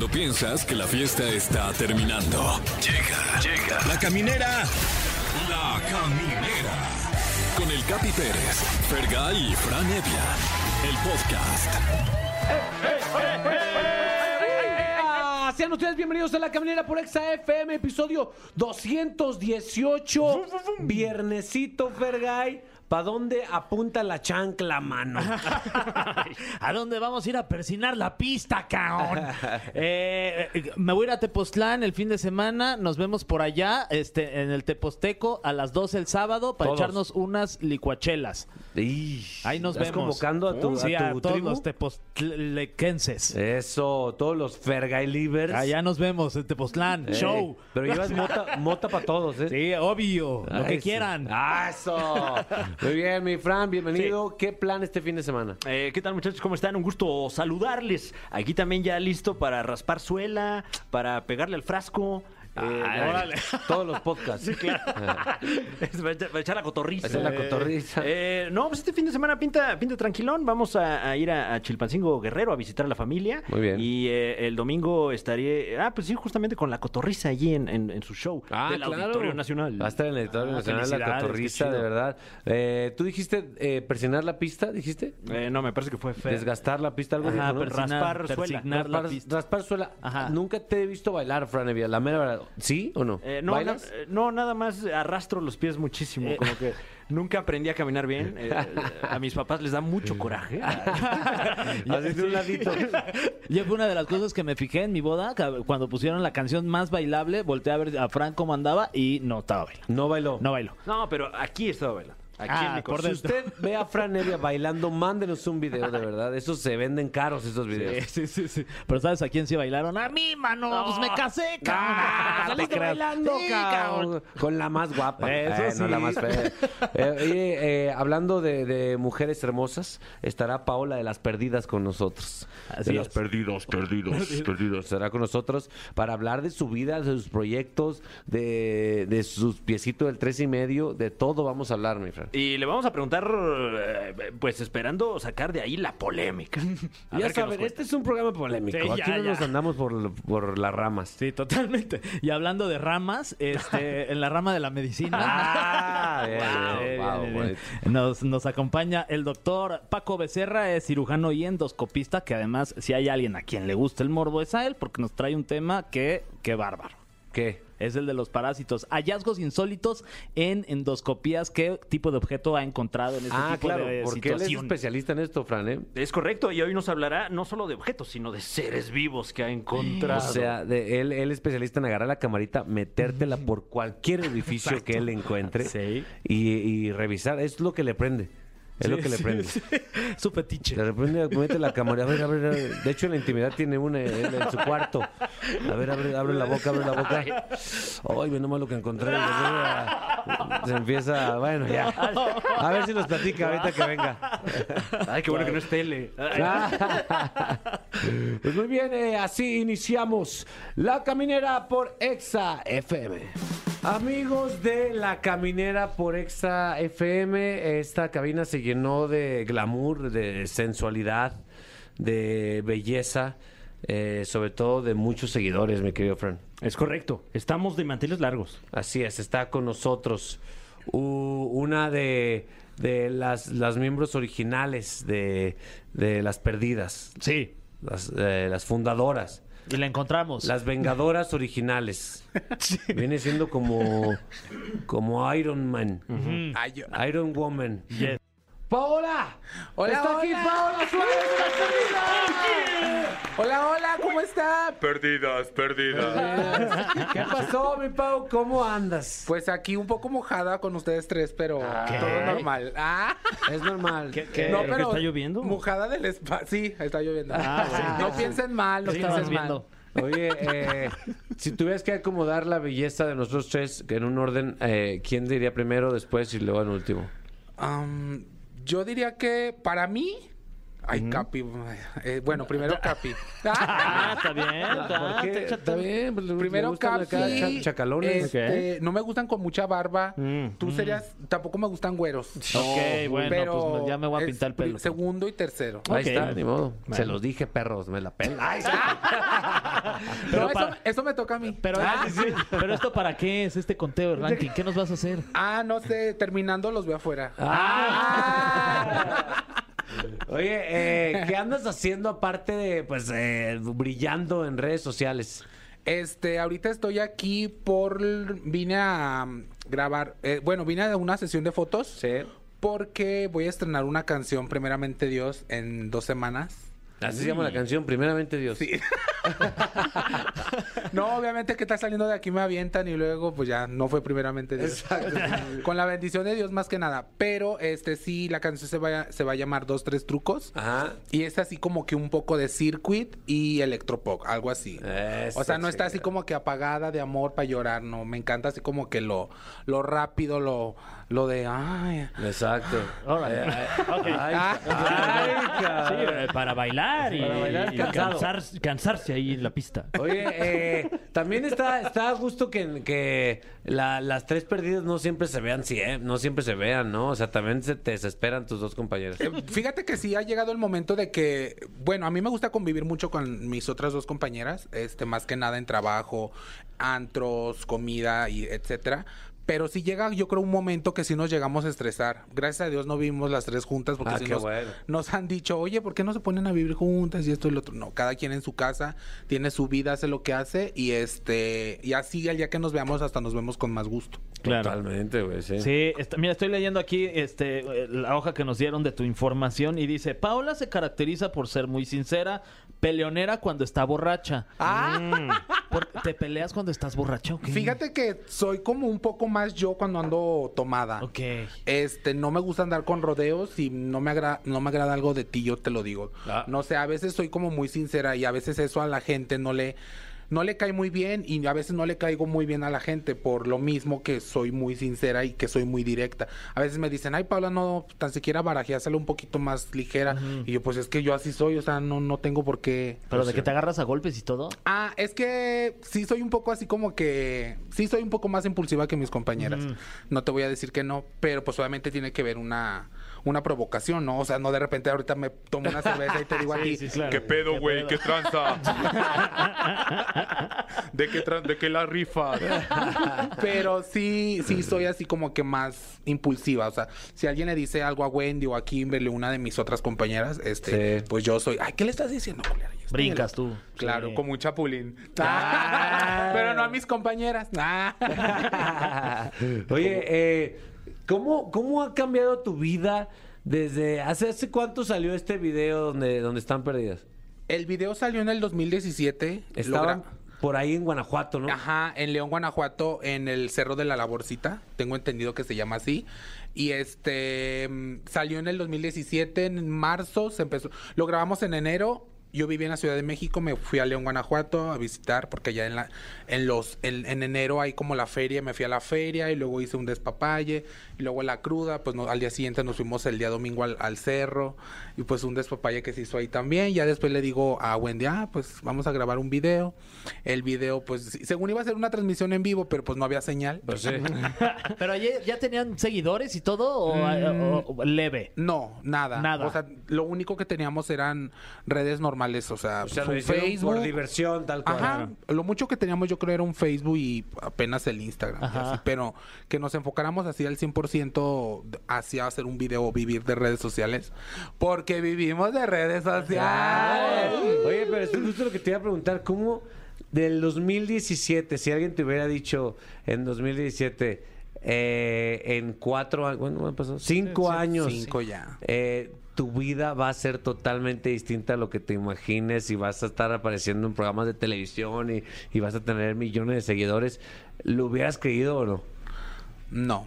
Cuando piensas que la fiesta está terminando. Llega, llega. La caminera. La caminera. Con el Capi Pérez, Fergay y Fran Evia. El podcast. Ah, Sean ustedes bienvenidos a la caminera por Exa FM, episodio 218. Viernesito, Fergay. ¿Pa' dónde apunta la chancla, mano? ¿A dónde vamos a ir a persinar la pista, cabrón? Eh, eh, me voy a ir a Tepoztlán el fin de semana. Nos vemos por allá, este, en el Teposteco, a las 12 el sábado, para Todos. echarnos unas licuachelas. Ahí nos ¿Estás vemos. convocando a tu, Sí, a tu todos tribu? los tepostlequenses. Eso, todos los Fergay Livers. Allá nos vemos en Tepoztlán. Eh, Show. Pero llevas mota, mota para todos, ¿eh? Sí, obvio. Lo que Eso. quieran. Ah, eso. Muy bien, mi Fran, bienvenido. ¿Qué plan este fin de semana? Eh, ¿Qué tal muchachos? ¿Cómo están? Un gusto saludarles. Aquí también ya listo para raspar suela, para pegarle al frasco. Eh, Ay, órale. Todos los podcasts. Sí, claro. Para echar- echar la cotorriza. Es la cotorriza. Eh, no, pues este fin de semana pinta, pinta tranquilón. Vamos a, a ir a, a Chilpancingo Guerrero a visitar a la familia. Muy bien. Y eh, el domingo estaré, ah, pues sí, justamente con la cotorriza allí en, en- en su show del Auditorio Nacional. Va a estar en el Auditorio Ah, Nacional la cotorriza, de verdad. Eh, ¿Tú dijiste eh, presionar la pista? ¿Dijiste? Eh, no, me parece que fue Fer. Desgastar la pista, algo Ajá, dijo, ¿no? persinar, Raspar suela. la Raspar, pista. raspar suela. Ajá. Nunca te he visto bailar, Fran Evia, la mera verdad. ¿Sí o no? Eh, no, ¿Bailas? na- eh, no, nada más arrastro los pies muchísimo. Como que nunca aprendí a caminar bien. Eh, a mis papás les da mucho coraje. Así de un ladito. Yo fue una de las cosas que me fijé en mi boda, que cuando pusieron la canción más bailable, volteé a ver a Frank cómo andaba y no estaba bailando. No bailó. No bailó. No, pero aquí estaba bailando. Aquí Ah, en por. Si usted ve a Fran Evia bailando, mándenos un video, de verdad. Esos se venden caros, esos videos. Sí, sí, sí. Pero ¿sabes a quién sí bailaron? A mí, mano. Pues me casé, cabrón. Ah, No te saliste creas. bailando, Sí, cabrón. Con la más guapa. Eso Eh, No la más fea. Eh, oye, eh, hablando de, de mujeres hermosas, estará Paola de las Perdidas con nosotros. Así de los es. perdidos, perdidos, perdidos. Estará con nosotros para hablar de su vida, de sus proyectos, de, de sus piecitos del tres y medio, de todo vamos a hablar, mi Fran. Y le vamos a preguntar, eh, pues esperando sacar de ahí la polémica. A ya ver qué nos saben, cuenta. este es un programa polémico. Sí, Aquí ya, no ya. nos andamos por, por las ramas. Sí, totalmente. Y hablando de ramas, este, en la rama de la medicina. Ah, bien, Wow, bien, wow, bien. Nos, nos acompaña el doctor Paco Becerra, es cirujano y endoscopista, que además, si hay alguien a quien le gusta el morbo, es a él, porque nos trae un tema que, que bárbaro. ¿Qué? Es el de los parásitos. Hallazgos insólitos en endoscopías. ¿Qué tipo de objeto ha encontrado en este Ah, tipo claro, de porque él es especialista en esto, Fran, ¿eh? Es correcto, y hoy nos hablará no solo de objetos, sino de seres vivos que ha encontrado. O sea, de él, él es especialista en agarrar la camarita, metértela por cualquier edificio que él encuentre Sí. y, y revisar. Es lo que le prende. Es lo que le prende. Su fetiche. De repente mete la cámara. A ver, a ver, a ver. De hecho, en la intimidad tiene una en, en su cuarto. A ver, abre, abre la boca, abre la boca. Ay, ve nomás lo que encontré. Se empieza. Bueno, ya. A ver si nos platica ahorita que venga. Ay, qué bueno que no es tele. Pues muy bien, eh, así iniciamos La Caminera por Exa FM. Amigos de La Caminera por Exa FM, esta cabina se llenó de glamour, de sensualidad, de belleza, eh, sobre todo de muchos seguidores, mi querido Fran. Es correcto, estamos de manteles largos. Así es, está con nosotros una de, de las, las miembros originales de, de Las Perdidas, Sí. Las, eh, las fundadoras. Y la encontramos. Las Vengadoras originales. Viene siendo como, como Iron Man. Iron Woman. Yes. ¡Paola! Hola, ¡Está aquí hola. Paola Suárez de las Hola, hola, ¿cómo está? Perdidas, perdidas. ¿Qué pasó, mi Pau? ¿Cómo andas? Pues aquí un poco mojada con ustedes tres, pero todo normal. Ah, Es normal. ¿Qué? no, ¿Pero está lloviendo? Mojada del espacio. Sí, está lloviendo. Ah, sí. No piensen mal, no ¿Qué piensen viendo? mal. Oye, eh, si tuvieras que acomodar la belleza de nosotros tres en un orden, eh, ¿quién diría primero, después y luego en último? Am, yo diría que para mí, Ay, Capi. eh, bueno, primero Capi. Ah, está bien. está- ¿Por qué? te- Está bien. pues, Primero Capi. cha- chacalones. este, No me gustan con mucha barba. Mm, Tú serías. Tampoco me gustan güeros. Ok, bueno, pero pues ya me voy a pintar el pelo. Segundo y tercero. Ahí está, ni modo. Se los dije, perros, me la pelan. Pero no, eso, para- eso me toca a mí. Pero, ah, pero esto para qué es este conteo de ranking? ¿Qué nos vas a hacer? ah, no sé. Terminando los veo afuera. Ah. Oye, eh, ¿qué andas haciendo aparte de, pues, eh, brillando en redes sociales? Este, ahorita estoy aquí por. Vine a um, grabar. eh, bueno, vine a una sesión de fotos. Sí. Porque voy a estrenar una canción, primeramente Dios, en dos semanas. Así se llama la canción, primeramente Dios. Sí. No, obviamente que está saliendo de aquí me avientan y luego pues ya no fue primeramente Dios. Con la bendición de Dios más que nada. Pero este sí, la canción se va a, se va a llamar Dos, Tres Trucos. Ajá. Y es así como que un poco de circuit y electropop, algo así. Eso, o sea, no está chica. así como que apagada de amor para llorar, no. Me encanta así como que lo, lo rápido, lo, lo de ay. Exacto. Eh, Ok. ay, Ah. ay, Sí, cabrón. eh, para bailar y, Para bailar y cansar- cansarse ahí en la pista. Oye, eh, también está, está a gusto que, que la- las tres perdidas no siempre se vean, sí, eh, no siempre se vean, ¿no? O sea, también se te desesperan tus dos compañeros. Eh, Fíjate que sí ha llegado el momento de que, bueno, a mí me gusta convivir mucho con mis otras dos compañeras, este, más que nada en trabajo, antros, comida y etcétera. Pero sí llega, yo creo, un momento que sí nos llegamos a estresar. Gracias a Dios no vivimos las tres juntas porque Ah, sí nos, bueno. nos han dicho, oye, ¿por qué no se ponen a vivir juntas y esto y lo otro? No, cada quien en su casa tiene su vida, hace lo que hace y este, y así el día que nos veamos hasta nos vemos con más gusto. Claro. Totalmente, güey, sí. Sí, está- mira, estoy leyendo aquí este, la hoja que nos dieron de tu información y dice, Paula se caracteriza por ser muy sincera, peleonera cuando está borracha. Ah. ¿Por- ¿Te peleas cuando estás borracha o qué? Fíjate que soy como un poco más yo cuando ando tomada. Ok. Este, no me gusta andar con rodeos y no me agrada, no me agrada algo de ti, yo te lo digo. Ah. No sé, a veces soy como muy sincera y a veces eso a la gente no le no le cae muy bien y a veces no le caigo muy bien a la gente por lo mismo que soy muy sincera y que soy muy directa. A veces me dicen, ay Paula, no, tan siquiera barajeásela un poquito más ligera. Y yo, pues es que yo así soy, o sea, no, no tengo por qué. ¿Pero de que te agarras a golpes y todo? Ah, es que sí soy un poco así como que... Sí soy un poco más impulsiva que mis compañeras. No te voy a decir que no, pero pues obviamente tiene que ver una, una provocación, ¿no? O sea, no de repente ahorita me tomo una cerveza y te digo a ti... claro. ¿Qué pedo, güey? ¿Qué tranza? ¿De qué, tran- ¿De qué la rifa? Pero sí, sí soy así como que más impulsiva. O sea, si alguien le dice algo a Wendy o a Kimberly, una de mis otras compañeras, este, Sí. pues yo soy... Ay, ¿qué le estás diciendo, culera? Brincas tú. Claro, Sí. como un chapulín. Ah, pero no a mis compañeras. Ah. Oye, eh, ¿cómo, ¿cómo ha cambiado tu vida desde hace, hace cuánto salió este video donde, donde están perdidas? El video salió en el 2017. Lo Estaban gra- por ahí en Guanajuato, ¿no? Ajá, en León, Guanajuato, en el Cerro de la Laborcita. Tengo entendido que se llama así. Y este mm, salió en el 2017, en marzo, se empezó. Lo grabamos en enero. Yo viví en la Ciudad de México, me fui a León, Guanajuato a visitar, porque allá en la, en los, en, en enero hay como la feria, me fui a la feria y luego hice un despapalle, y luego la cruda, pues no- al día siguiente nos fuimos el día domingo al, al cerro, y pues un despapalle que se hizo ahí también. Ya después le digo a Wendy, ah, pues vamos a grabar un video. El video, pues, según iba a ser una transmisión en vivo, pero pues no había señal. Pues sí. ¿Pero ya, ya tenían seguidores y todo o, o- o leve? No, nada. Nada. O sea, lo único que teníamos eran redes normales, o sea, O sea, hicieron Facebook. por diversión, tal cual. Ajá, lo mucho que teníamos yo creo era un Facebook y apenas el Instagram, y así, pero que nos enfocáramos así al 100% hacia hacer un video o vivir de redes sociales, porque vivimos de redes sociales. Oye, pero es justo lo que te iba a preguntar, ¿cómo del 2017, si alguien te hubiera dicho en 2017, eh, en cuatro años, ¿cuándo han pasado? Cinco años. Cinco ya. eh, tu vida va a ser totalmente distinta a lo que te imagines y vas a estar apareciendo en programas de televisión y, y vas a tener millones de seguidores. ¿Lo hubieras creído o no? No.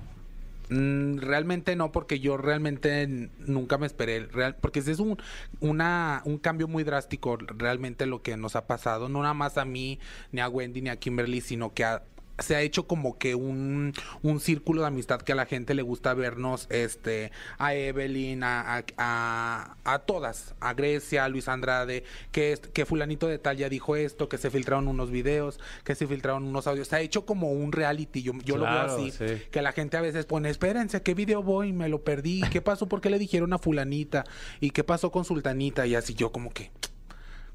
Mm, realmente no, porque yo realmente nunca me esperé. Real, porque ese es un, una, un cambio muy drástico realmente lo que nos ha pasado. No nada más a mí, ni a Wendy, ni a Kimberly, sino que a, se ha hecho como que un, un círculo de amistad que a la gente le gusta vernos, este, a Evelyn, a, a, a- a todas, a Grecia, a Luis Andrade, que, es- que fulanito de tal ya dijo esto, que se filtraron unos videos, que se filtraron unos audios. Se ha hecho como un reality, yo, yo Claro, lo veo así, sí. que la gente a veces pone, espérense, ¿a ¿qué video voy? Me lo perdí. ¿Qué pasó? ¿Por qué le dijeron a fulanita? ¿Y qué pasó con sultanita? Y así yo como que...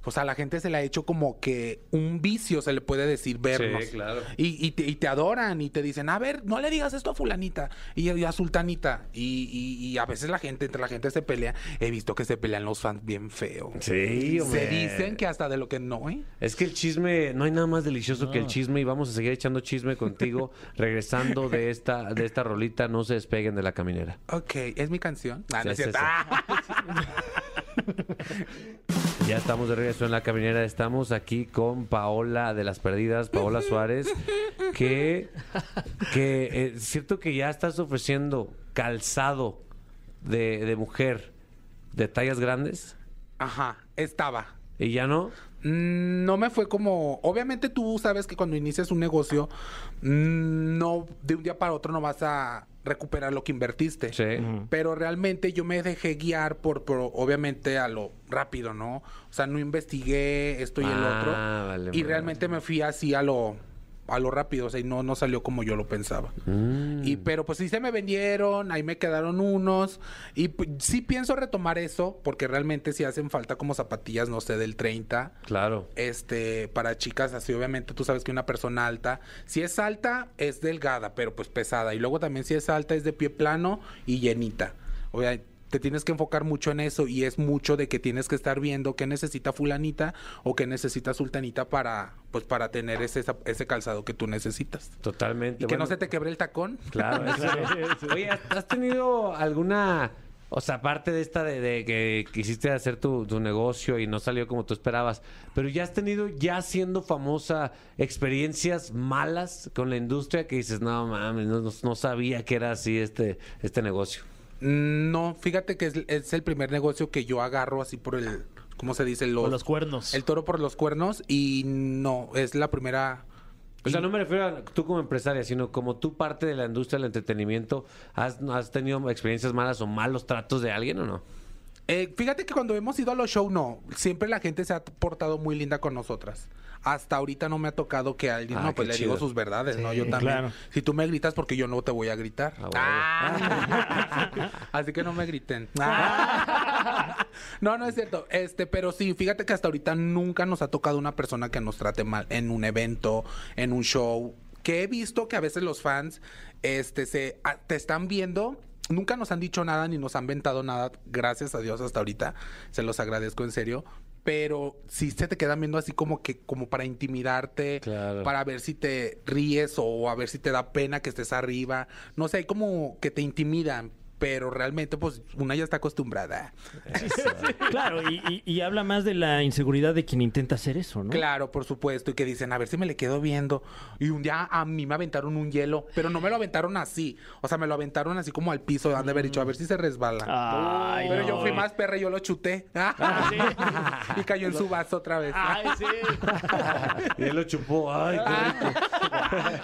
O sea, a la gente se le ha hecho como que un vicio, se le puede decir, vernos. Sí, claro. Y, y te, y te adoran y te dicen, a ver, no le digas esto a fulanita y, y a sultanita. Y, y- y a veces la gente, entre la gente se pelea. He visto que se pelean los fans bien feo. Sí, hombre. Se dicen que hasta de lo que no, ¿eh? Es que el chisme, no hay nada más delicioso que el chisme y vamos a seguir echando chisme contigo regresando de esta de esta rolita, no se despeguen de la caminera. Ok, es mi canción. Ah, no Sí, es sí, cierto. Ya estamos de regreso en la caminera, estamos aquí con Paola de las Perdidas, Paola Suárez, que, que eh, es cierto que ya estás ofreciendo calzado de, de mujer de tallas grandes Ajá, estaba. y ya no. Mm, No me fue como. Obviamente tú sabes que cuando inicias un negocio, mm, no de un día para otro no vas a recuperar lo que invertiste. Sí. Pero realmente yo me dejé guiar por, por, obviamente, a lo rápido, ¿no? O sea, no investigué esto y el Ah, otro. vale, y vale. realmente me fui así a lo a lo rápido, o sea, y no, no salió como yo lo pensaba. Mm. Y pero pues sí se me vendieron, ahí me quedaron unos y pues, sí pienso retomar eso porque realmente sí hacen falta como zapatillas, no sé, del 30 Claro. este para chicas así obviamente tú sabes que una persona alta si es alta es delgada pero pues pesada y luego también si es alta es de pie plano y llenita o sea te tienes que enfocar mucho en eso y es mucho de que tienes que estar viendo qué necesita fulanita o qué necesita sultanita para pues para tener ese ese calzado que tú necesitas Totalmente. y que no se te quebre el tacón Claro, eso. Oye, ¿has- ¿has tenido alguna, o sea, aparte de esta de, de que quisiste hacer tu, tu negocio y no salió como tú esperabas, pero ya has tenido, ya siendo famosa, experiencias malas con la industria que dices, no mames, no, no- no sabía que era así este, este negocio? No fíjate que es, es el primer negocio que yo agarro así por el cómo se dice Con los cuernos. El toro por los cuernos y no, es la primera... O sea, no me refiero a tú como empresaria, sino como tú parte de la industria del entretenimiento, ¿has, has tenido experiencias malas o malos tratos de alguien o no? Eh, fíjate que cuando hemos ido a los shows, no. Siempre la gente se ha portado muy linda con nosotras. Hasta ahorita no me ha tocado que alguien, Ah, no, pues le chido. digo sus verdades, ¿no? Yo también. claro. Si tú me gritas, porque yo no te voy a gritar. Ah, Ah. Así que no me griten. no, no es cierto. Este, pero sí, fíjate que hasta ahorita nunca nos ha tocado una persona que nos trate mal en un evento, en un show. Que he visto que a veces los fans, este, se a- te están viendo. Nunca nos han dicho nada ni nos han ventado nada, gracias a Dios hasta ahorita. Se los agradezco en serio. Pero sí se te quedan viendo así como que, como para intimidarte, Claro. para ver si te ríes o a ver si te da pena que estés arriba. No sé, hay como que te intimidan, pero realmente pues una ya está acostumbrada. Claro, y, y- y habla más de la inseguridad de quien intenta hacer eso, ¿no? Claro, por supuesto, y que dicen, a ver si me le quedo viendo. Y un día a mí me aventaron un hielo, pero no me lo aventaron así. O sea, me lo aventaron así como al piso, han de haber dicho, a ver si se resbala. Ay, pero yo fui más perra y yo lo chuté. y cayó en su vaso otra vez. Ay, sí. y él lo chupó, ay, qué rico.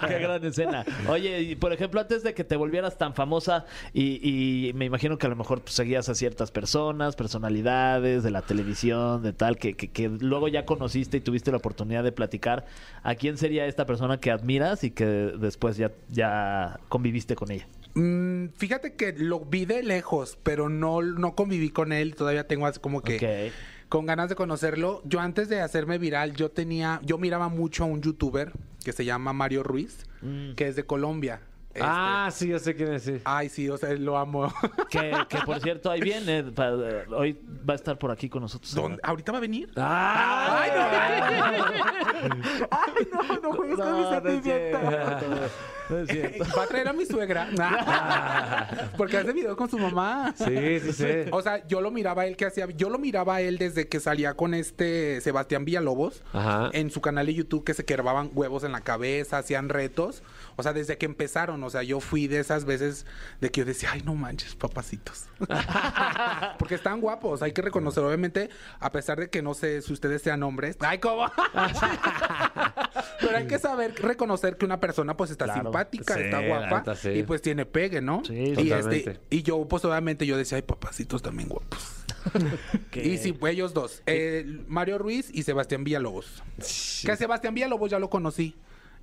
Qué gran escena. Oye, y por ejemplo, antes de que te volvieras tan famosa y, y me imagino que a lo mejor pues, seguías a ciertas personas, personalidades de la televisión, de tal, que, que- que luego ya conociste y tuviste la oportunidad de platicar, ¿a quién sería esta persona que admiras y que después ya, ya conviviste con ella? Mm, fíjate que lo vi de lejos, pero no, no conviví con él. Todavía tengo así como que con ganas de conocerlo. Yo antes de hacerme viral, yo tenía, yo miraba mucho a un youtuber que se llama Mario Ruiz, que es de Colombia. Este, Ah, sí, yo sé quién es, sí. Ay, sí, o sea, lo amo. Que, que, por cierto, ahí viene, pa- hoy va a estar por aquí con nosotros. ¿Dónde? ¿Ahorita va a venir? Ah, Ay, no. Ay, no, no juegues con mis sentimientos. No es cierto. Va a traer a mi suegra. Porque hace video con su mamá. Sí, sí, sí. O sea, yo lo miraba a él que hacía, yo lo miraba a él desde que salía con este Sebastián Villalobos Ajá. en su canal de YouTube que se quebraban huevos en la cabeza, hacían retos. O sea, desde que empezaron, o sea, yo fui de esas veces de que yo decía, ay, no manches, papacitos. Porque están guapos, hay que reconocer, obviamente, a pesar de que no sé si ustedes sean hombres. Ay, ¿cómo? Pero hay que saber reconocer que una persona pues está Claro. simpática, Sí, está guapa neta, sí. y pues tiene pegue, ¿no? Sí, y, este, y yo pues obviamente yo decía, ay, papacitos también guapos. Y sí, pues ellos dos. Eh, Mario Ruiz y Sebastián Villalobos. Que Sebastián Villalobos ya lo conocí.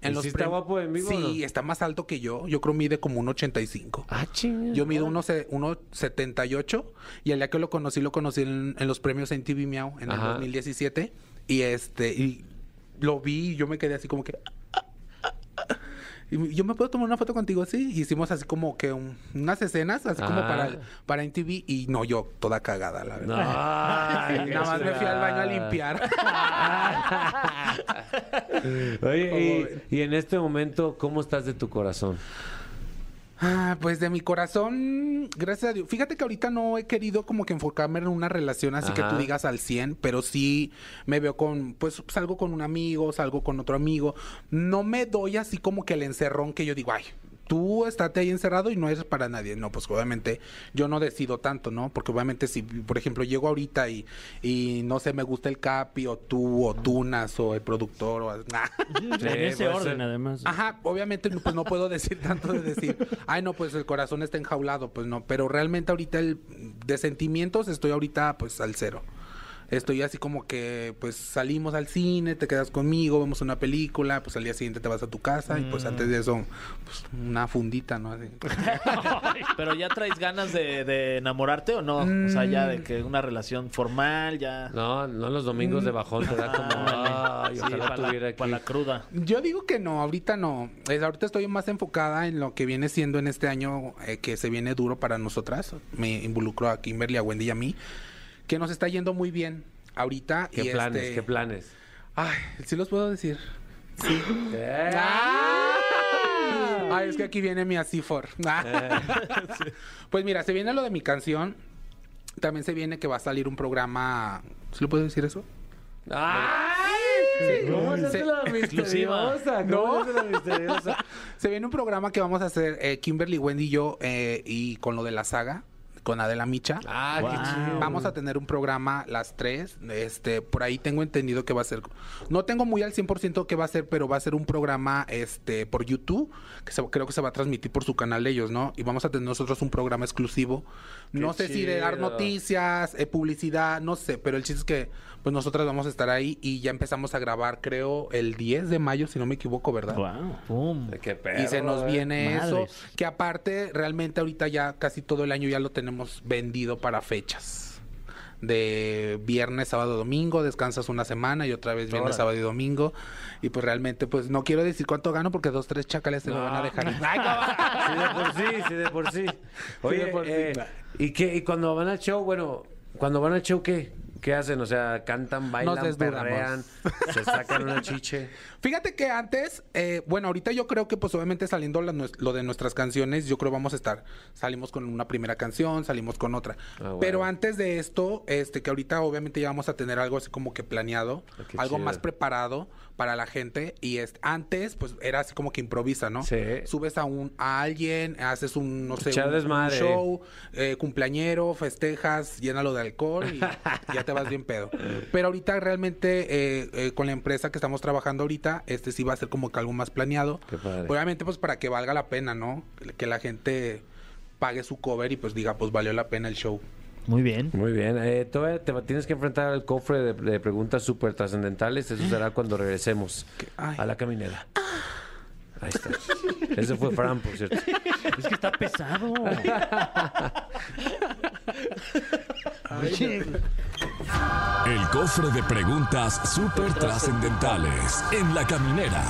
¿Y sí está guapo en vivo o Sí, no? está más alto que yo. Yo creo mide como un 85. Ah, chinga. Yo mido unos se- 1.78 y el día que lo conocí, lo conocí en, en los premios en TV Miau en Ajá. el 2017 y este y lo vi y yo me quedé así como que y yo me puedo tomar una foto contigo así hicimos así como que un- unas escenas así como Ah. para para en TV y no yo toda cagada la verdad. nada más me fui al baño a limpiar. Oye, y, y en este momento, ¿cómo estás de tu corazón? Ah, pues de mi corazón, gracias a Dios. Fíjate que ahorita no he querido como que enfocarme en una relación así que tú digas al 100, pero sí me veo con, pues salgo con un amigo, salgo con otro amigo. No me doy así como que el encerrón que yo digo, ay, tú estate ahí encerrado y no eres para nadie. No, pues obviamente yo no decido tanto, ¿no? Porque obviamente si, por ejemplo, llego ahorita y, y no sé, me gusta el Capi o tú o Tunas o el productor o... nah. en ese orden, además. Ajá, obviamente no, pues no puedo decir tanto de decir, ay no, pues el corazón está enjaulado, pues no, pero realmente ahorita el de sentimientos estoy ahorita pues al cero. Estoy así como que pues salimos al cine, te quedas conmigo, vemos una película, pues al día siguiente te vas a tu casa y pues antes de eso pues una fundita, ¿no? Así. Pero ya traes ganas de, de enamorarte o no? O sea, ya Mm. de que una relación formal, ya. No, no los domingos de bajón te da como, ay, Sí, ojalá para tuviera la, la cruda. Yo digo que no, ahorita no. Es, ahorita estoy más enfocada en lo que viene siendo en este año eh, que se viene duro para nosotras. Me involucro a Kimberly, a Wendy y a mí. Que nos está yendo muy bien ahorita. ¿Qué y planes? este- ¿Qué planes? Ay, sí los puedo decir. Sí. Ay, es que aquí viene mi Asifor. Pues mira, se viene lo de mi canción. También se viene que va a salir un programa. ¿Sí lo puedo decir eso? ¡Ay! ¿Cómo se hace la misteriosa? ¿Cómo se hace la misteriosa? Se viene un programa que vamos a hacer eh, Kimberly, Wendy y yo eh, y con lo de la saga, con Adela Micha. Ah, qué Wow. chido. Vamos a tener un programa las tres. Este, por ahí tengo entendido que va a ser. No tengo muy al 100% qué va a ser, pero va a ser un programa este por YouTube, que se- creo que se va a transmitir por su canal de ellos, ¿no? Y vamos a tener nosotros un programa exclusivo. no sé si de dar noticias, eh, publicidad, no sé, pero el chiste es que pues nosotras vamos a estar ahí y ya empezamos a grabar, creo, el 10 de mayo, si no me equivoco, ¿verdad? Wow. Pum. Qué perro, Y se nos eh. viene eso, que aparte realmente ahorita ya casi todo el año ya lo tenemos vendido para fechas. De viernes, sábado, domingo, descansas una semana y otra vez viernes, Órale. sábado y domingo. Y pues realmente pues no quiero decir cuánto gano porque dos, tres chacales se me No. van a dejar. Ay, no. Sí, de por sí, sí, de por sí. Oye, de por sí. eh, ¿y qué? ¿Y cuando van al show, bueno, cuando van al show, qué? ¿Qué hacen? O sea, cantan, bailan, perrean, se sacan una chiche. Fíjate que antes, eh, bueno, ahorita yo creo que pues obviamente saliendo la lo de nuestras canciones, yo creo vamos a estar, salimos con una primera canción, salimos con otra. Ah, bueno. Pero antes de esto, este, que ahorita obviamente ya vamos a tener algo así como que planeado, Ah, algo chido. más preparado para la gente. Y es, antes, pues era así como que improvisa, ¿no? Sí. Subes a un, a alguien, haces un, no sé, un, show, eh, cumpleañero, festejas, llénalo de alcohol y ya te vas bien pedo. Pero ahorita realmente eh, eh, con la empresa que estamos trabajando ahorita, este sí va a ser como que algo más planeado. Qué padre. Obviamente pues para que valga la pena, ¿no? Que la gente pague su cover y pues diga, pues valió la pena el show. Muy bien. Muy bien. Eh, todavía te tienes que enfrentar al cofre de, de preguntas súper trascendentales. Eso será cuando regresemos a la caminera. Ahí está. Ese fue Fran, por cierto. Es que está pesado. Oye, El cofre de preguntas súper trascendentales en la caminera.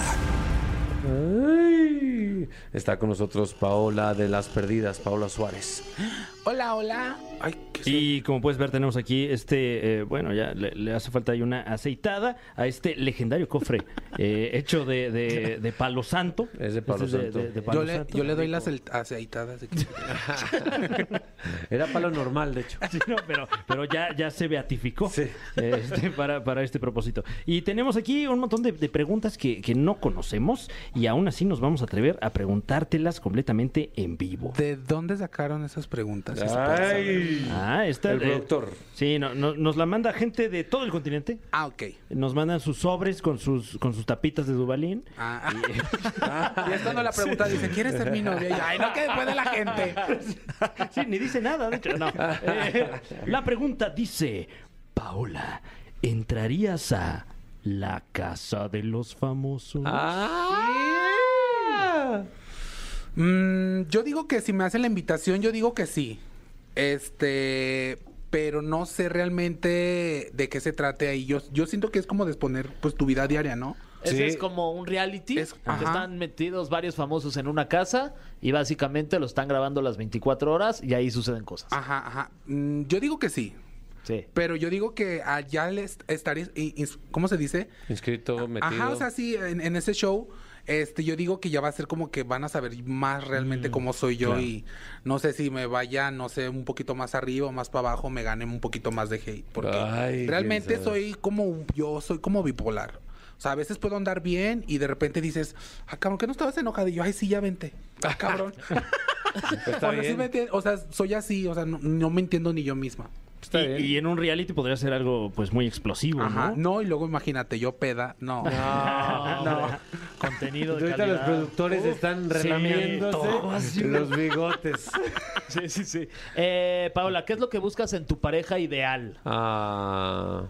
Ay. Está con nosotros Paola de las Perdidas, Paola Suárez. Hola, hola. Ay, qué Y como puedes ver, tenemos aquí este, eh, bueno, ya le, le hace falta ahí una aceitada a este legendario cofre eh, hecho de, de- de palo santo. Es de palo Este santo. de palo yo le, santo. yo le doy las aceitadas. Era palo normal, de hecho. Sí, no, pero, pero ya, ya se beatificó Sí. este, para, para este propósito. Y tenemos aquí un montón de, de preguntas que, que no conocemos y aún así nos vamos a atrever a preguntártelas completamente en vivo. ¿De dónde sacaron esas preguntas? Saber. Ay. Ah, esta, El eh, productor. sí, no, no- nos la manda gente de todo el continente. Ah, ok. Nos mandan sus sobres con sus, con sus tapitas de Dubalín. Ah, y es cuando la pregunta dice, ¿quieres ser mi novia? Y, Ay, no, que después de la gente. Sí, ni dice nada, de hecho, no. Eh, la pregunta dice, Paola, ¿entrarías a la casa de los famosos? Ah. Mm, yo digo que si me hacen la invitación, yo digo que sí. Este, pero no sé realmente de qué se trate ahí. Yo, yo siento que es como de exponer pues tu vida diaria, ¿no? Ese Sí. es como un reality. Es- que ajá. están metidos varios famosos en una casa y básicamente lo están grabando las 24 horas y ahí suceden cosas. Ajá, ajá. Mm, yo digo que sí. Sí. Pero yo digo que allá les estaré, ¿cómo se dice? Inscrito, metido. Ajá, o sea, sí, en, en ese show, este, yo digo que ya va a ser como que van a saber más realmente cómo soy yo y no sé si me vaya, no sé, un poquito más arriba o más para abajo, me ganen un poquito más de hate. Porque Ay, realmente soy como, yo soy como bipolar. O sea, a veces puedo andar bien y de repente dices, ah, cabrón, que no estabas enojado? Y yo, ay, sí, ya vente. Ah, cabrón. Está o, sea, sí bien. me entiendes, o sea, soy así, o sea, no, no me entiendo ni yo misma. Está y, bien. y en un reality podría ser algo pues muy explosivo, Ajá, ¿no? no, y luego imagínate, yo peda, no. No, Contenido de Ahorita los calidad. productores están sí, relamiéndose así. los bigotes. Sí, sí, sí. Eh, Paola, ¿qué es lo que buscas en tu pareja ideal? Ah.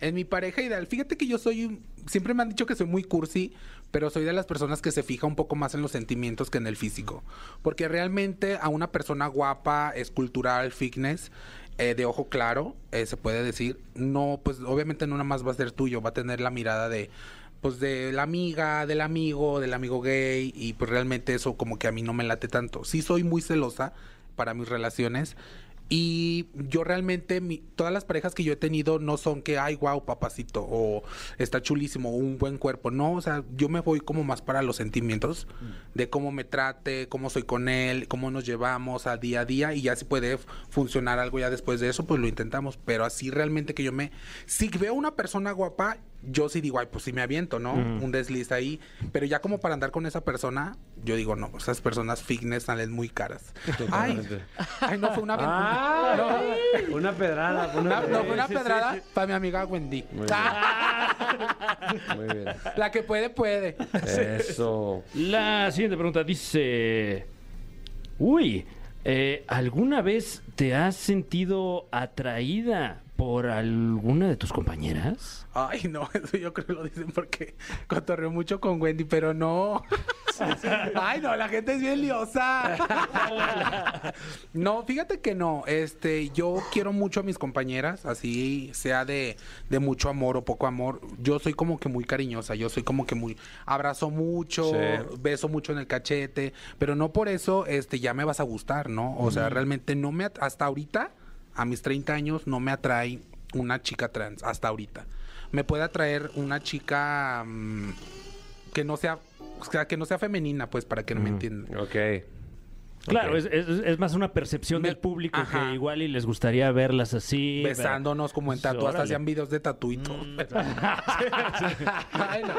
En mi pareja ideal, fíjate que yo soy, siempre me han dicho que soy muy cursi, pero soy de las personas que se fija un poco más en los sentimientos que en el físico. Porque realmente a una persona guapa, escultural, fitness, eh, de ojo claro, eh, se puede decir, no, pues obviamente no nada más va a ser tuyo, va a tener la mirada de, pues de la amiga, del amigo, del amigo gay, y pues realmente eso como que a mí no me late tanto. Sí soy muy celosa para mis relaciones, y yo realmente, mi- todas las parejas que yo he tenido no son que, ay, wow, papacito, o está chulísimo, o un buen cuerpo. No, o sea, yo me voy como más para los sentimientos de cómo me trate, cómo soy con él, cómo nos llevamos a día a día, y ya si puede funcionar algo ya después de eso, pues lo intentamos. Pero así realmente que yo me. Si veo una persona guapa, yo sí digo, ay, pues sí me aviento, ¿no? Un desliz ahí. Pero ya como para andar con esa persona, yo digo, no, esas personas fitness salen muy caras. Ay, no, fue una aventura. Ah, una pedrada. Una, no, fue una Sí, sí, pedrada sí. para mi amiga Wendy. Muy bien. Muy bien. La que puede, puede. Eso. La siguiente pregunta dice: Uy, eh, ¿alguna vez te has sentido atraída por alguna de tus compañeras? Ay, no, eso yo creo que lo dicen porque cotorreo mucho con Wendy, pero no. Ay, no, la gente es bien liosa. No, fíjate que no. Este, yo quiero mucho a mis compañeras, así sea de, de mucho amor o poco amor. Yo soy como que muy cariñosa, yo soy como que muy abrazo mucho, Sí. beso mucho en el cachete, pero no por eso este ya me vas a gustar, ¿no? O sea, realmente no me hasta ahorita a mis 30 años no me atrae una chica trans hasta ahorita. Me puede atraer una chica mm, que no sea o sea, que no sea femenina, pues para que no me entiendan. Ok. Claro, es, es- es más una percepción Me- del público Ajá. que igual y les gustaría verlas así. ver- Besándonos como en tatu, hasta hacían videos de tatu y todo. Ay, no.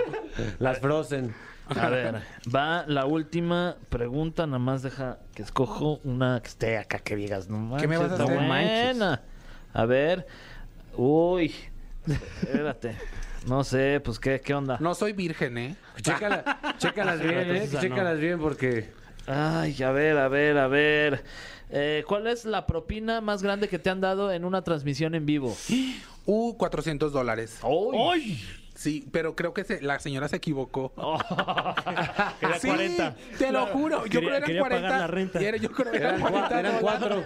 Las Frozen. A ver, va la última pregunta. Nada más deja que escojo una que esté acá que digas. No ¿Qué me manches, vas a hacer? buena. A ver. Uy. Espérate. No sé, pues qué, qué onda. No soy virgen, ¿eh? Chécala, chécalas bien, ¿eh? Esa no. Chécalas bien porque... Ay, a ver, a ver, a ver. Eh, ¿Cuál es la propina más grande que te han dado en una transmisión en vivo? Uh, 400 dólares. ¡Ay! Sí, pero creo que se- la señora se equivocó. Era sí, 40. te lo juro. Yo Quería- creo que eran 40. pagar la renta. era- yo creo que eran, Eran cua- 40 eran dólares.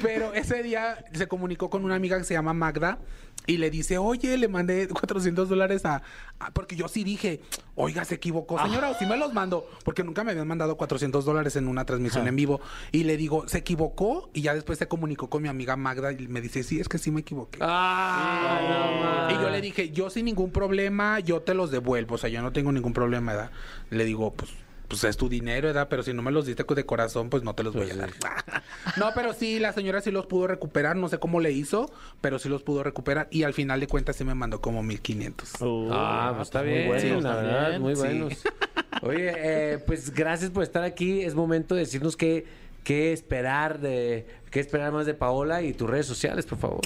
Pero ese día se comunicó con una amiga que se llama Magda y le dice, oye, le mandé 400 dólares a, a- Porque yo sí dije, oiga, se equivocó, señora, o sí me los mando. Porque nunca me habían mandado 400 dólares en una transmisión en vivo. Y le digo, ¿se equivocó? Y ya después se comunicó con mi amiga Magda y me dice, sí, es que sí me equivoqué. Ah, no, Y yo le dije, yo sin ningún problema, yo te los devuelvo. O sea, yo no tengo ningún problema, ¿verdad? Le digo, pues, pues es tu dinero, ¿verdad? Pero si no me los diste de corazón, pues no te los voy a dar. no, pero sí, la señora sí los pudo recuperar. No sé cómo le hizo, pero sí los pudo recuperar. Y al final de cuentas sí me mandó como 1500. Uy, Ah, pues está muy bien, buenos la verdad, muy sí. buenos. Oye, eh, pues gracias por estar aquí. Es momento de decirnos qué, qué esperar de qué esperar más de Paola y tus redes sociales, por favor.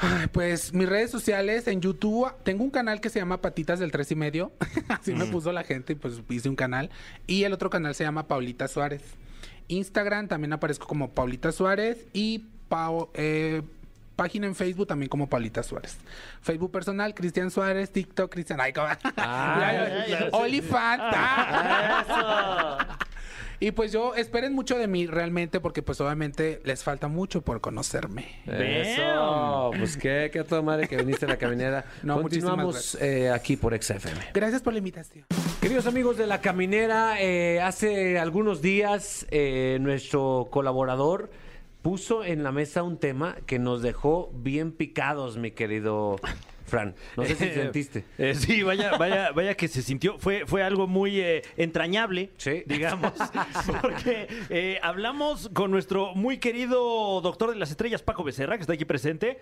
Ay, Pues mis redes sociales en YouTube, tengo un canal que se llama Patitas del Tres y Medio, así me puso la gente y pues hice un canal. Y el otro canal se llama Paulita Suárez. Instagram también aparezco como Paulita Suárez y Pau- eh, página en Facebook también como Paulita Suárez. Facebook personal, Cristian Suárez, TikTok, Cristian... Ay, ya, OnlyFans. Y pues yo esperen mucho de mí realmente porque pues obviamente les falta mucho por conocerme. Eso, pues qué, qué toda madre que viniste a la caminera. No, muchísimas Continuamos eh, aquí por XFM. Gracias por la invitación. Queridos amigos de la caminera, eh, hace algunos días eh, nuestro colaborador puso en la mesa un tema que nos dejó bien picados, mi querido Fran. No sé si sentiste. Eh, sí, vaya, vaya, vaya que se sintió. Fue, fue algo muy eh, entrañable, Sí. digamos. Porque eh, hablamos con nuestro muy querido doctor de las estrellas, Paco Becerra, que está aquí presente.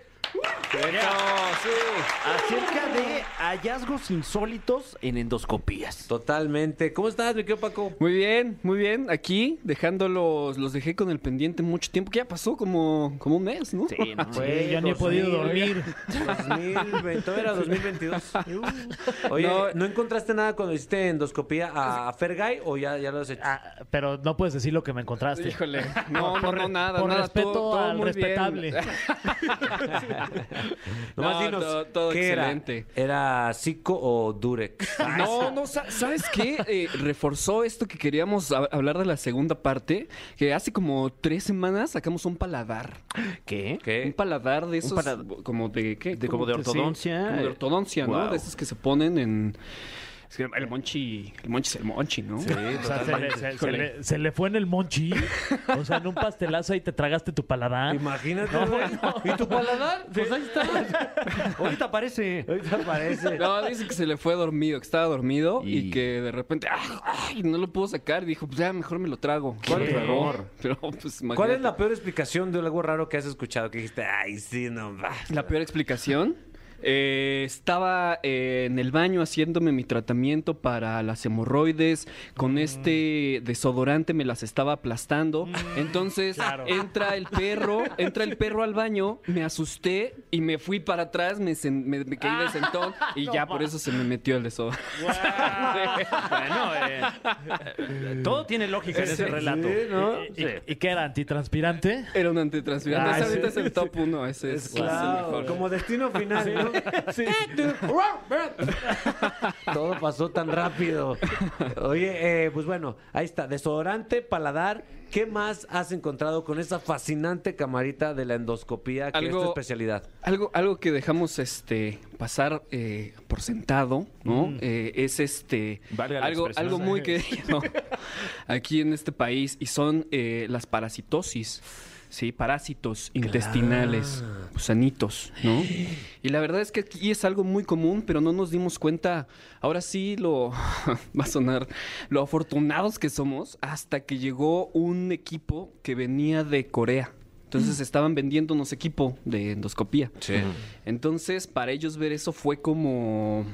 Acerca de hallazgos insólitos en endoscopías. Totalmente. ¿Cómo estás, mi querido Paco? Muy bien, muy bien. Aquí, dejándolos, los dejé con el pendiente mucho tiempo, que ya pasó como, como un mes, ¿no? Sí, no. Sí, ya ni he podido dormir. 2020, todo era 2022. Oye, No. ¿no, encontraste nada cuando hiciste endoscopía a, a Fergay o ya, ya lo has hecho? Ah, pero no puedes decir lo que me encontraste. Híjole, no, no, Por- no, nada, por nada. respeto todo, todo al respetable. Nomás no, dinos, todo- todo ¿qué excelente. era? ¿Era Zico o Durex? No, no, sa- ¿sabes qué? Eh, reforzó esto que queríamos hablar de la segunda parte, que hace como tres semanas sacamos un paladar. ¿Qué? Un ¿Qué? paladar de esos, palad- como de, ¿qué? de- como de sí, ortodoncia. como de ortodoncia, ¿no? Wow. De esos que se ponen en... es que el monchi, el monchi es el monchi, ¿no? O sea, se le, se- se le- se le fue en el monchi. O sea, en un pastelazo y te tragaste tu paladar. Imagínate, güey. ¿Y tu paladar? Pues ahí está. Ahorita aparece. Ahorita aparece. No, dice que se le fue dormido, que estaba dormido y, Y- que de repente ¡ay, ay! no lo pudo sacar. Dijo, pues ya, mejor me lo trago. ¿Cuál Qué es? error. Pero, pues, ¿Cuál imagínate. es la peor explicación de algo raro que has escuchado? Que dijiste, ay, sí, no, va. La peor explicación. Eh, estaba eh, en el baño haciéndome mi tratamiento para las hemorroides. Con este desodorante me las estaba aplastando. Entonces entra el perro, entra el perro al baño, me asusté y me fui para atrás, me, sen- me- me caí de sentón y ya por eso se me metió el desodorante. bueno, eh, eh, todo tiene lógica en ese relato. Sí, ¿no? ¿Y, qué era? ¿Antitranspirante? Era un antitranspirante. Ah, Ese es el top uno. Ese es, el Claro, mejor. como destino final, ¿no? Todo pasó tan rápido. Oye, eh, pues bueno, ahí está, desodorante, paladar. ¿Qué más has encontrado con esa fascinante camarita de la endoscopía que es tu Algo- especialidad? Algo, algo que dejamos este pasar eh, por sentado, ¿no? Eh, es este Valga algo, algo muy que no, aquí en este país y son eh, las parasitosis. Sí, parásitos intestinales, sanitos, ¿no? Y la verdad es que aquí es algo muy común, pero no nos dimos cuenta. Ahora sí lo va a sonar lo afortunados que somos hasta que llegó un equipo que venía de Corea. Entonces estaban vendiéndonos equipo de endoscopía. Sí. Entonces, para ellos ver eso fue como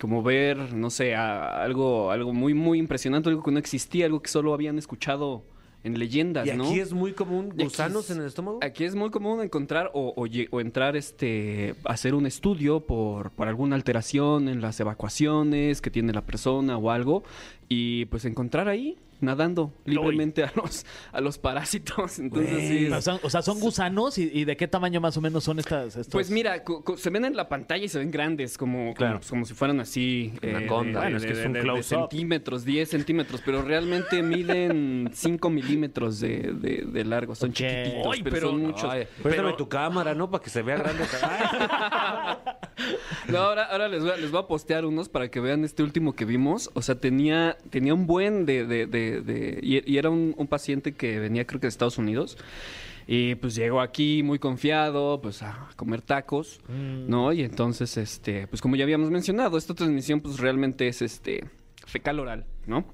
como ver, no sé, a- algo algo muy muy impresionante, algo que no existía, algo que solo habían escuchado en leyendas, ¿Y ¿no? aquí es muy común gusanos en el estómago? Aquí es muy común encontrar o, o entrar, este, hacer un estudio por, por alguna alteración en las evacuaciones que tiene la persona o algo y pues encontrar ahí nadando libremente a los, a los parásitos. Entonces sí. O sea, o sea, son gusanos y, y de qué tamaño más o menos son estas. estos? Pues mira, se ven en la pantalla y se ven grandes, como, Claro. como, como si fueran así. eh, Anaconda. Bueno, es que es un de- de close-up. centímetros, 10 centímetros, pero realmente miden 5 milímetros de, de- de largo. Son Ok. chiquititos, Ay, pero, pero- son muchos. Ay, préstame tu cámara, ¿no? Para que se vea grande. No, ahora, ahora les, voy a, les voy a postear unos para que vean este último que vimos. O sea, tenía, tenía un buen de... de- de- de- y, y era un, un paciente que venía creo que de Estados Unidos. Y pues llegó aquí muy confiado, pues a comer tacos, ¿no? Y entonces, este, pues como ya habíamos mencionado, esta transmisión pues realmente es este fecal oral, ¿no?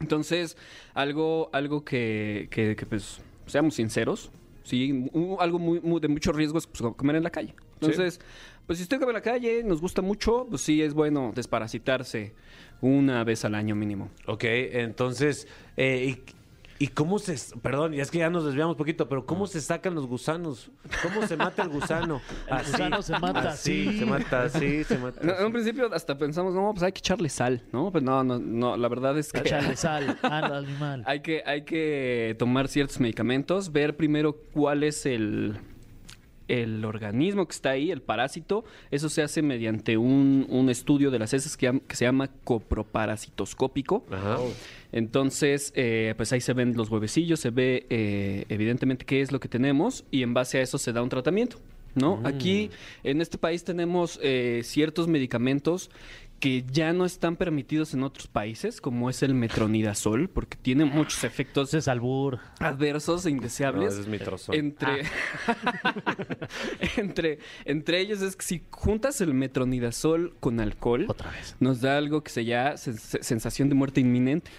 Entonces, algo, algo que, que, que, pues, seamos sinceros, sí, un- algo muy, muy- de mucho riesgo es pues, comer en la calle. Entonces, pues si usted come en la calle, nos gusta mucho, pues sí es bueno desparasitarse una vez al año mínimo. Ok, entonces, eh, y ¿Y cómo se, perdón, y es que ya nos desviamos un poquito, pero cómo se sacan los gusanos? ¿Cómo se mata el gusano? El gusano se mata así, así. se mata así, se mata. No, en un principio hasta pensamos, no, pues hay que echarle sal, ¿no? Pues no, no, no, la verdad es que Echarle sal al animal. hay que, hay que tomar ciertos medicamentos, ver primero cuál es el, el organismo que está ahí, el parásito. Eso se hace mediante un, un estudio de las heces que, se llama coproparasitoscópico. Ajá. Entonces, eh, pues ahí se ven los huevecillos, se ve eh, evidentemente qué es lo que tenemos y en base a eso se da un tratamiento, ¿no? Aquí, en este país tenemos eh, ciertos medicamentos que ya no están permitidos en otros países, como es el metronidazol, porque tiene muchos efectos Entonces, albur. adversos e indeseables. ese es mi trozón. Entre, entre, entre ellos es que si juntas el metronidazol con alcohol, Otra vez. nos da algo que se llama sen- sensación de muerte inminente.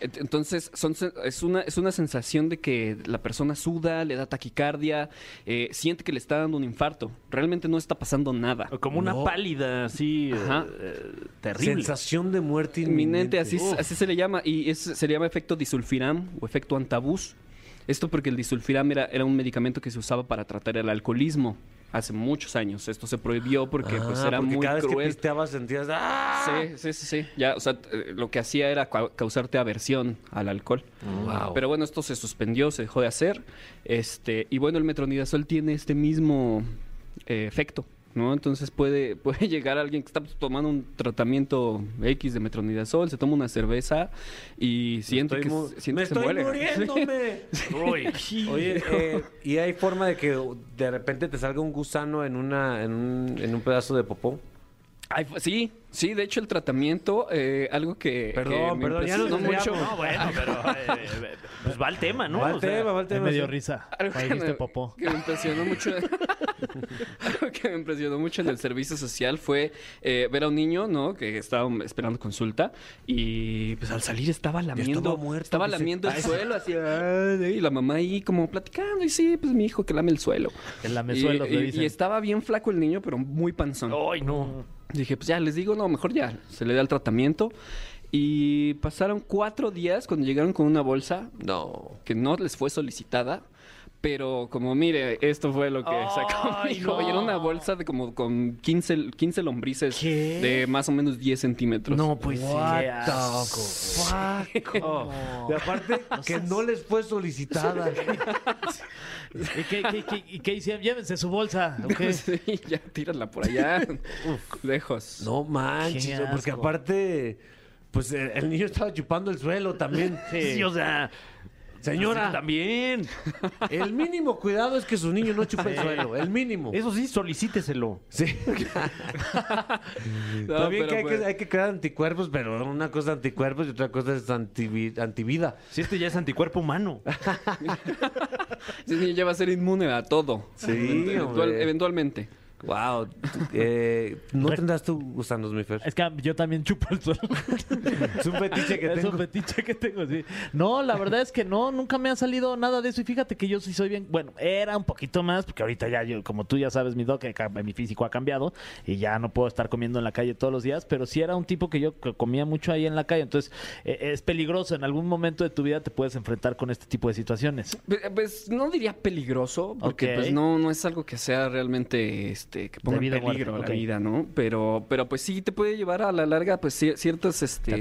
Entonces, son, es, una, es una sensación de que la persona suda, le da taquicardia, eh, siente que le está dando un infarto. Realmente no está pasando nada. Como una No. pálida así Ajá. eh, terrible. Sensación de muerte Inminente, inminente. así, se le llama. Y es, se le llama efecto disulfiram o efecto antabús. Esto porque el disulfiram era, era un medicamento que se usaba para tratar el alcoholismo hace muchos años. Esto se prohibió porque pues Ah, era porque muy cada vez que pisteabas sentías... ¡ah! Sí, sí, sí, sí. Ya, o sea, eh, lo que hacía era cau- causarte aversión al alcohol. Wow. Pero bueno, esto se suspendió, se dejó de hacer. Este, y bueno, el metronidazol tiene este mismo eh, efecto. ¿No? Entonces puede, puede llegar alguien que está tomando un tratamiento X de metronidazol, se toma una cerveza y siente estoy que, siente ¡Me que se estoy muere. muriéndome! Uy. Oye, eh, ¿y hay forma de que de repente te salga un gusano en, una, en, un, en un pedazo de popó? Ay, fu- sí, sí, de hecho el tratamiento, eh, algo que, Perdón, que me perdón, ya nos impresionó mucho. No, bueno, pero eh, pues va el tema, ¿no? va el O sea, tema, va el Me tema. dio sí. risa. Algo que me- popó. Que me impresionó mucho. algo que me impresionó mucho en el servicio social fue eh, ver a un niño, ¿no? Que estaba esperando consulta y pues al salir estaba lamiendo. estaba muerto, estaba lamiendo el suelo, así. y la mamá ahí como platicando. Y sí, pues mi hijo que lame el suelo. El lamezuelos y, le y- dicen. y estaba bien flaco el niño, pero muy panzón. Ay, no. Dije, pues ya les digo, no, mejor ya, se le da el tratamiento. Y pasaron cuatro días cuando llegaron con una bolsa No. que no les fue solicitada. Pero como mire, esto fue lo que sacó mi hijo. Y era una bolsa de como con 15, 15 lombrices ¿Qué? de más o menos 10 centímetros. No, pues fuck? Y aparte, que no les fue solicitada. ¿Y qué, qué- qué- y qué hicieron? Llévense su bolsa. ¿o qué? Sí, ya tírala por allá. lejos. No manches, Qué porque asco. aparte, pues el, el niño estaba chupando el suelo también. Sí, o sea, Señora, también. el mínimo cuidado es que su niño no chupe el suelo, el mínimo. Eso sí, solicíteselo. Sí. No, pero que hay, pues- que hay que crear anticuerpos, pero una cosa es anticuerpos y otra cosa es antivi- antivida. Si este ya es anticuerpo humano. Ese niño ya va a ser inmune a todo. Sí, Eventual- eventualmente. Wow. Eh, ¿No tendrás tú gusanos, mi Fer? Es que yo también chupo el suelo. Es un fetiche que es tengo. un fetiche que tengo, sí. No, la verdad es que no, nunca me ha salido nada de eso. Y fíjate que yo sí soy bien. Bueno, era un poquito más, porque ahorita ya, yo, como tú ya sabes, mi doc, mi físico ha cambiado y ya no puedo estar comiendo en la calle todos los días. Pero sí era un tipo que yo comía mucho ahí en la calle. Entonces, eh, es peligroso. En algún momento de tu vida te puedes enfrentar con este tipo de situaciones. Pues, Pues no diría peligroso, porque pues no, no es algo que sea realmente este que ponga vida en peligro muerte, la vida, ¿no? Pero, pero pues sí te puede llevar a la larga pues cier- ciertos este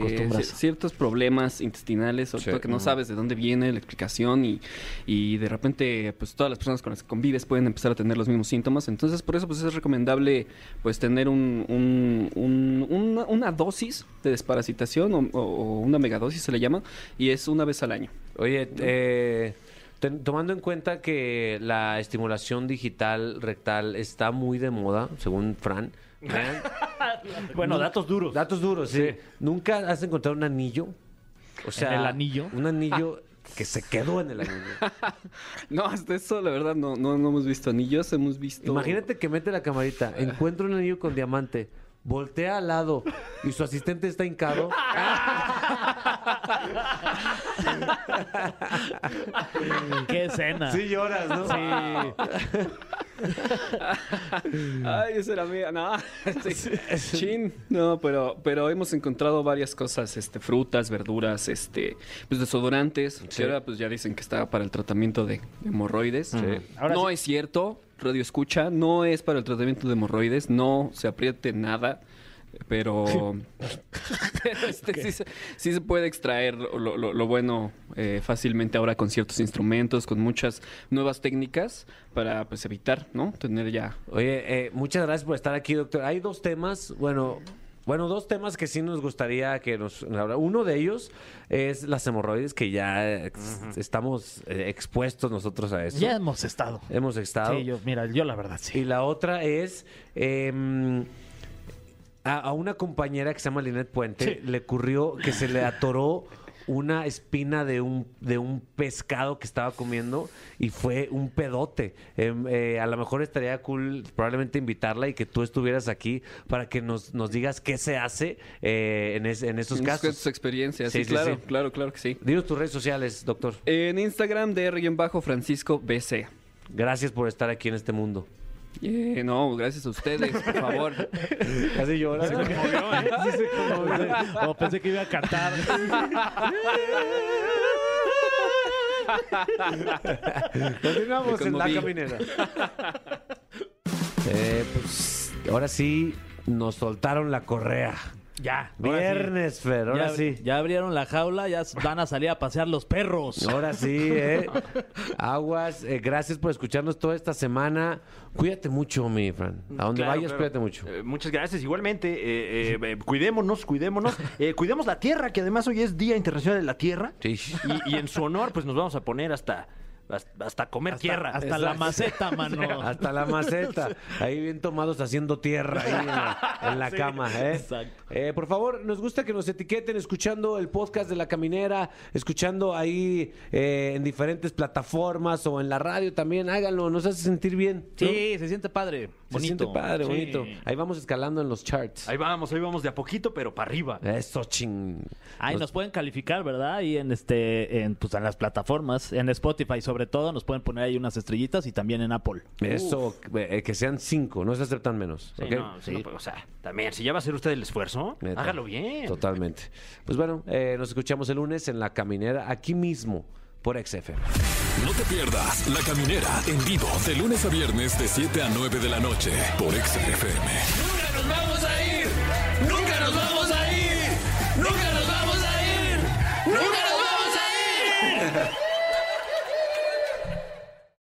ciertos problemas intestinales, sobre Sí. todo que no sabes de dónde viene la explicación y, y de repente pues todas las personas con las que convives pueden empezar a tener los mismos síntomas. Entonces por eso pues es recomendable pues tener un, un- un- una, una dosis de desparasitación o, o- o una megadosis se le llama y es una vez al año. Oye, eh, ten- tomando en cuenta que la estimulación digital rectal está muy de moda, según Fran. Bueno, datos duros. datos duros, sí. ¿Nunca has encontrado un anillo? O sea, el anillo? Un anillo que se quedó en el anillo. No, hasta eso, la verdad, no, no, no hemos visto anillos, hemos visto... Imagínate que mete la camarita, encuentra un anillo con diamante, voltea al lado y su asistente está hincado. Qué escena. Sí lloras, ¿no? Sí. Ay, esa era mía. No, sí. Chin. No, pero, pero hemos encontrado varias cosas, este, frutas, verduras, este, pues desodorantes. Que ahora pues ya dicen que está para el tratamiento de, de hemorroides. Ahora no sí. es cierto, radio escucha, no es para el tratamiento de hemorroides, no se apriete nada. Pero, pero, este, sí, se, sí se puede extraer lo, lo- lo bueno eh, fácilmente ahora con ciertos instrumentos, con muchas nuevas técnicas para pues evitar, ¿no? Tener ya Oye, eh, muchas gracias por estar aquí, doctor. Hay dos temas, bueno, bueno, dos temas que sí nos gustaría que nos... Uno de ellos es las hemorroides, que ya eh, estamos eh, expuestos nosotros a eso. Ya hemos estado. Hemos estado. Sí, yo, mira, yo la verdad sí. Y la otra es... a, a una compañera que se llama Linet Puente le ocurrió que se le atoró una espina de un, de un pescado que estaba comiendo y fue un pedote. Em, eh, a lo mejor estaría cool probablemente invitarla y que tú estuvieras aquí para que nos, nos digas qué se hace eh, en, es- en estos casos. tus experiencias. Sí, Sí, sí, claro, sí. claro, claro que sí. Dinos tus redes sociales, doctor. En Instagram de R-Francisco BC. Gracias por estar aquí en este mundo. Eh, no, gracias a ustedes, por favor. Casi llora. Oh, pensé que iba a cantar. Continuamos en la caminera. Eh, pues ahora sí nos soltaron la correa. Ya. ahora sí. Viernes, Fer, ahora ya, sí. Ya abrieron la jaula, ya van a salir a pasear los perros. Ahora sí, ¿eh? Aguas, eh, gracias por escucharnos toda esta semana. Cuídate mucho, mi Fran. A donde Claro, vayas, claro. cuídate mucho. Eh, muchas gracias. Igualmente, eh, eh, eh, cuidémonos, cuidémonos. Eh, cuidemos la tierra, que además hoy es Día Internacional de la Tierra. Sí. Y, y en su honor, pues nos vamos a poner hasta, hasta, comer Hasta, tierra. hasta la maceta, mano. Hasta la maceta. Ahí bien tomados haciendo tierra ahí en la, en la cama. ¿eh? exacto. Eh, por favor, nos gusta que nos etiqueten escuchando el podcast de La Caminera, escuchando ahí eh, en diferentes plataformas o en la radio también. Háganlo, nos hace sentir bien. ¿no? Sí, se siente padre. Se Bonito. siente padre, Sí. bonito. Ahí vamos escalando en los charts. Ahí vamos, ahí vamos de a poquito, pero para arriba. Eso, ching. Ahí nos pueden calificar, ¿verdad? Y en este, en, pues en las plataformas, en Spotify sobre todo, nos pueden poner ahí unas estrellitas y también en Apple. Eso, eh, que sean cinco, no se aceptan menos. No, sí, no, pues, o sea, también, si ya va a hacer usted el esfuerzo, Neta. hágalo bien. Totalmente. Pues bueno, eh, nos escuchamos el lunes en La Caminera, aquí mismo, no te pierdas La Caminera en vivo de lunes a viernes de 7 a 9 de la noche por XFM. ¡Nunca nos vamos a ir!